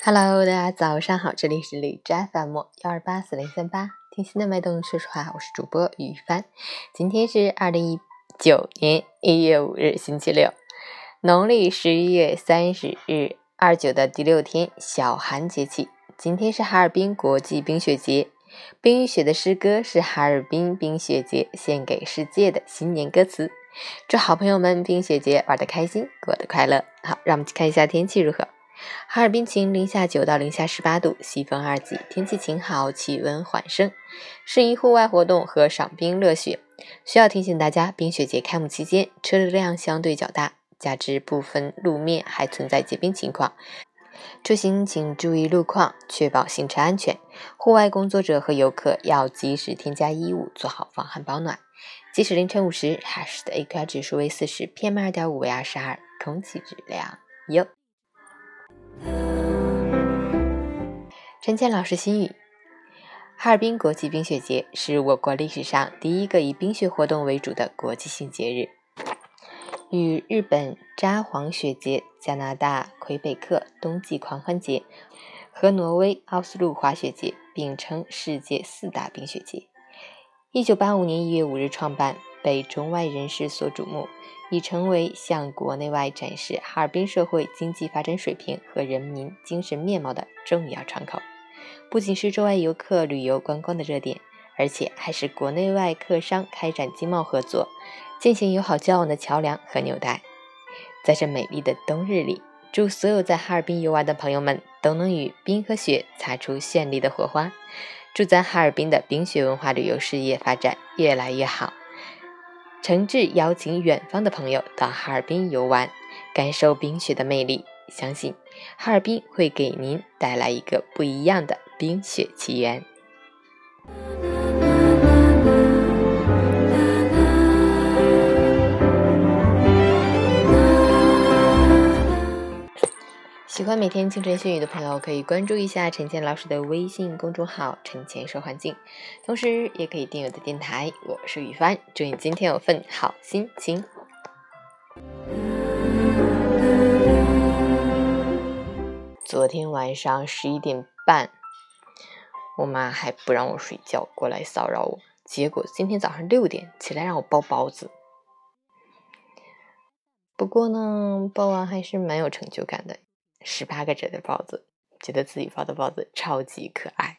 Hello，大家早上好，这里是李斋 FM 幺二八四零三八，听心的脉动说实话，我是主播雨帆。今天是二零一九年一月五日，星期六，农历十一月三十日二九的第六天，小寒节气。今天是哈尔滨国际冰雪节，冰与雪的诗歌是哈尔滨冰雪节献给世界的新年歌词。祝好朋友们冰雪节玩得开心，过得快乐。好，让我们去看一下天气如何。哈尔滨晴，零下九到零下十八度，西风二级，天气晴好，气温缓升，适宜户外活动和赏冰乐雪。需要提醒大家，冰雪节开幕期间车流量相对较大，加之部分路面还存在结冰情况，出行请注意路况，确保行车安全。户外工作者和游客要及时添加衣物，做好防寒保暖。即使凌晨五时，哈市的 AQI 指数为四十，PM 二点五为二十二，空气质量优。陈倩老师心语：哈尔滨国际冰雪节是我国历史上第一个以冰雪活动为主的国际性节日，与日本札幌雪节、加拿大魁北克冬季狂欢节和挪威奥斯陆滑雪节并称世界四大冰雪节。一九八五年一月五日创办，被中外人士所瞩目，已成为向国内外展示哈尔滨社会经济发展水平和人民精神面貌的重要窗口。不仅是中外游客旅游观光的热点，而且还是国内外客商开展经贸合作、进行友好交往的桥梁和纽带。在这美丽的冬日里，祝所有在哈尔滨游玩的朋友们都能与冰和雪擦出绚丽的火花。祝咱哈尔滨的冰雪文化旅游事业发展越来越好。诚挚邀请远方的朋友到哈尔滨游玩，感受冰雪的魅力。相信哈尔滨会给您带来一个不一样的。冰雪奇缘。喜欢每天清晨炫雨的朋友，可以关注一下陈倩老师的微信公众号“陈倩说环境”，同时也可以订阅我的电台。我是雨帆，祝你今天有份好心情。昨天晚上十一点半。我妈还不让我睡觉，过来骚扰我。结果今天早上六点起来让我包包子。不过呢，包完还是蛮有成就感的，十八个褶的包子，觉得自己包的包子超级可爱。